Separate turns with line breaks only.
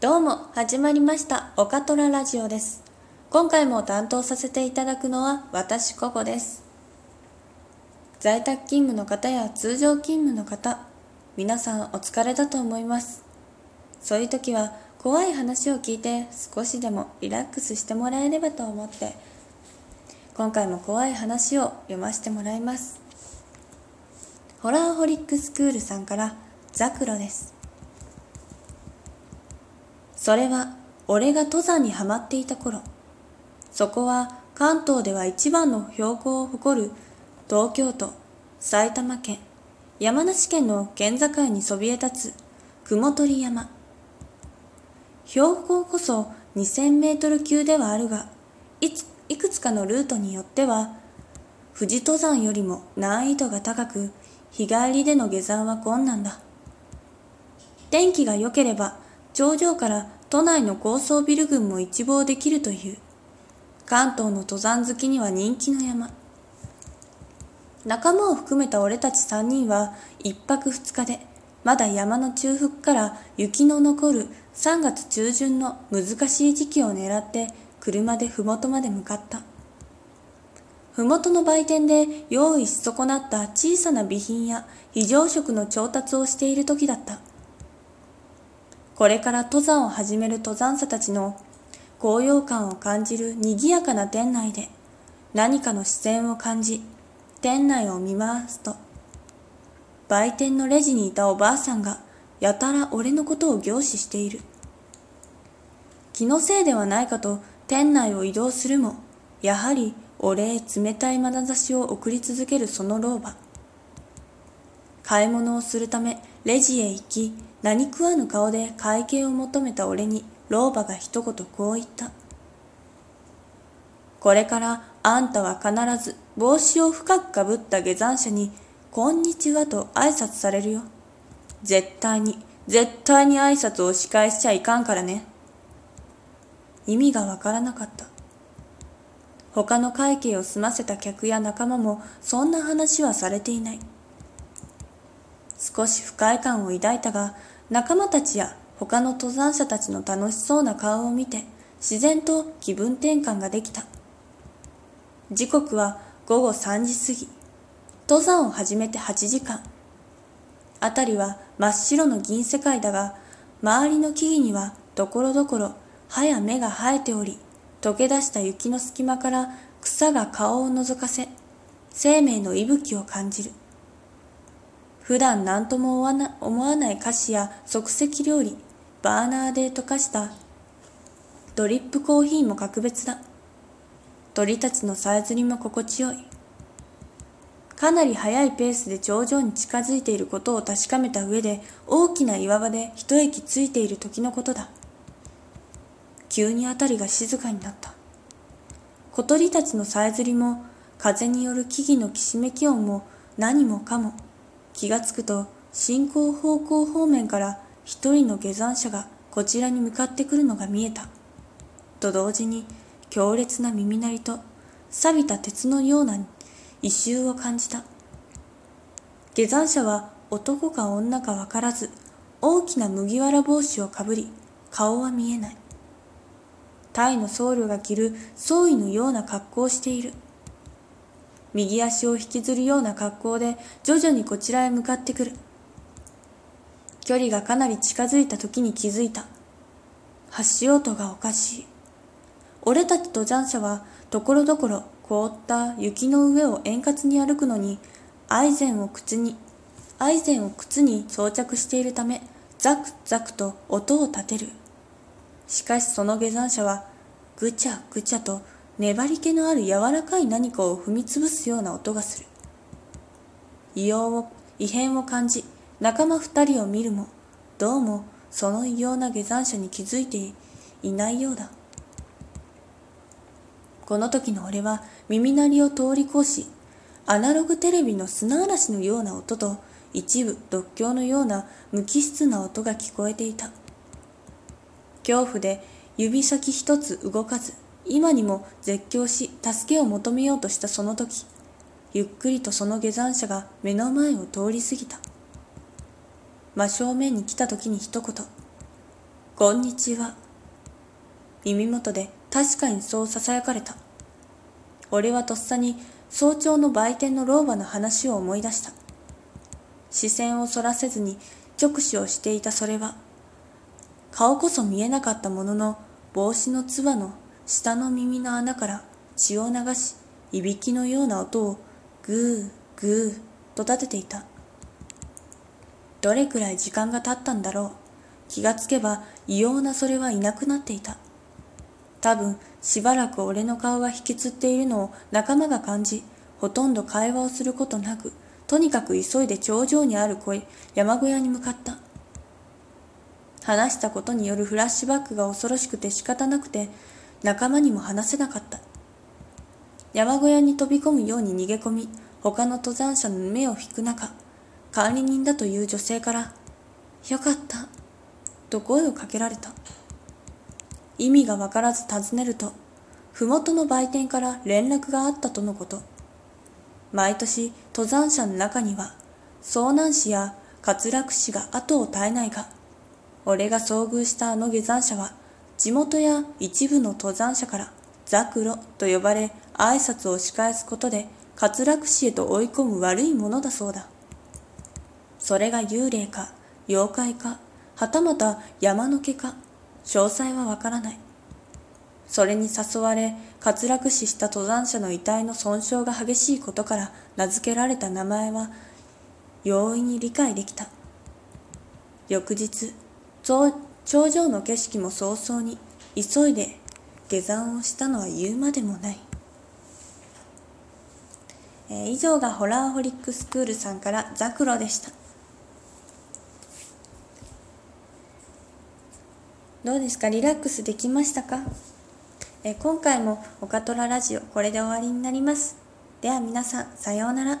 どうも始まりましたオカトララジオです。今回も担当させていただくのは私ココです。在宅勤務の方や通常勤務の方皆さんお疲れだと思います。そういう時は怖い話を聞いて少しでもリラックスしてもらえればと思って今回も怖い話を読ませてもらいます。ホラーホリックスクールさんからザクロです。それは俺が登山にはまっていた頃。そこは関東では一番の標高を誇る東京都埼玉県山梨県の県境にそびえ立つ雲取山。標高こそ2000メートル級ではあるがいいくつかのルートによっては富士登山よりも難易度が高く日帰りでの下山は困難だ。天気が良ければ頂上から都内の高層ビル群も一望できるという。関東の登山好きには人気の山。仲間を含めた俺たち3人は一泊二日でまだ山の中腹から雪の残る3月中旬の難しい時期を狙って車で麓まで向かった。麓の売店で用意し損なった小さな備品や非常食の調達をしている時だった。これから登山を始める登山者たちの高揚感を感じる賑やかな店内で何かの視線を感じ店内を見回すと売店のレジにいたおばあさんがやたら俺のことを凝視している。気のせいではないかと店内を移動するもやはり俺へ冷たい眼差しを送り続けるその老婆。買い物をするためレジへ行き何食わぬ顔で会計を求めた俺に老婆が一言こう言った。これからあんたは必ず帽子を深くかぶった下山者に、こんにちはと挨拶されるよ。絶対に、絶対に挨拶を仕返しちゃいかんからね。意味がわからなかった。他の会計を済ませた客や仲間もそんな話はされていない。少し不快感を抱いたが、仲間たちや他の登山者たちの楽しそうな顔を見て、自然と気分転換ができた。時刻は午後3時過ぎ。登山を始めて8時間。辺りは真っ白の銀世界だが、周りの木々にはところどころ葉や芽が生えており、溶け出した雪の隙間から草が顔を覗かせ、生命の息吹を感じる。普段何とも思わない菓子や即席料理、バーナーで溶かしたドリップコーヒーも格別だ。鳥たちのさえずりも心地よい。かなり速いペースで頂上に近づいていることを確かめた上で大きな岩場で一息ついている時のことだ。急に辺りが静かになった。小鳥たちのさえずりも風による木々のきしめき音も何もかも気がつくと進行方向方面から一人の下山者がこちらに向かってくるのが見えた。と同時に強烈な耳鳴りと錆びた鉄のような異臭を感じた。下山者は男か女かわからず大きな麦わら帽子をかぶり顔は見えない。タイの僧侶が着る僧衣のような格好をしている。右足を引きずるような格好で徐々にこちらへ向かってくる。距離がかなり近づいた時に気づいた。足音がおかしい。俺たち登山者はところどころ凍った雪の上を円滑に歩くのに、アイゼンを靴に、アイゼンを靴に装着しているため、ザクザクと音を立てる。しかしその下山者は、ぐちゃぐちゃと粘り気のある柔らかい何かを踏みつぶすような音がする。異様を、異変を感じ、仲間二人を見るも、どうもその異様な下山者に気づいていないようだ。この時の俺は耳鳴りを通り越し、アナログテレビの砂嵐のような音と一部独協のような無機質な音が聞こえていた。恐怖で指先一つ動かず、今にも絶叫し助けを求めようとしたその時ゆっくりとその下山者が目の前を通り過ぎた真正面に来た時に一言こんにちは。耳元で確かにそう囁かれた。俺はとっさに早朝の売店の老婆の話を思い出した。視線をそらせずに直視をしていたそれは、顔こそ見えなかったものの帽子のつばの下の耳の穴から血を流し、いびきのような音をグーグーと立てていた。どれくらい時間が経ったんだろう。気がつけば異様なそれはいなくなっていた。多分しばらく俺の顔が引きつっているのを仲間が感じ、ほとんど会話をすることなく、とにかく急いで頂上にある声、山小屋に向かった。話したことによるフラッシュバックが恐ろしくて仕方なくて、仲間にも話せなかった。山小屋に飛び込むように逃げ込み、他の登山者の目を引く中、管理人だという女性から、よかった、と声をかけられた。意味がわからず尋ねると、麓の売店から連絡があったとのこと。毎年登山者の中には、遭難死や滑落死が後を絶えないが、俺が遭遇したあの下山者は、地元や一部の登山者からザクロと呼ばれ挨拶を仕返すことで滑落死へと追い込む悪いものだそうだ。それが幽霊か妖怪かはたまた山の毛か詳細はわからない。それに誘われ滑落死した登山者の遺体の損傷が激しいことから名付けられた名前は容易に理解できた。翌日、頂上の景色も早々に急いで下山をしたのは言うまでもない。えー、以上がホラーホリックスクールさんからザクロでした。どうですか？リラックスできましたか？え今回もオカトララジオこれで終わりになります。では皆さん、さようなら。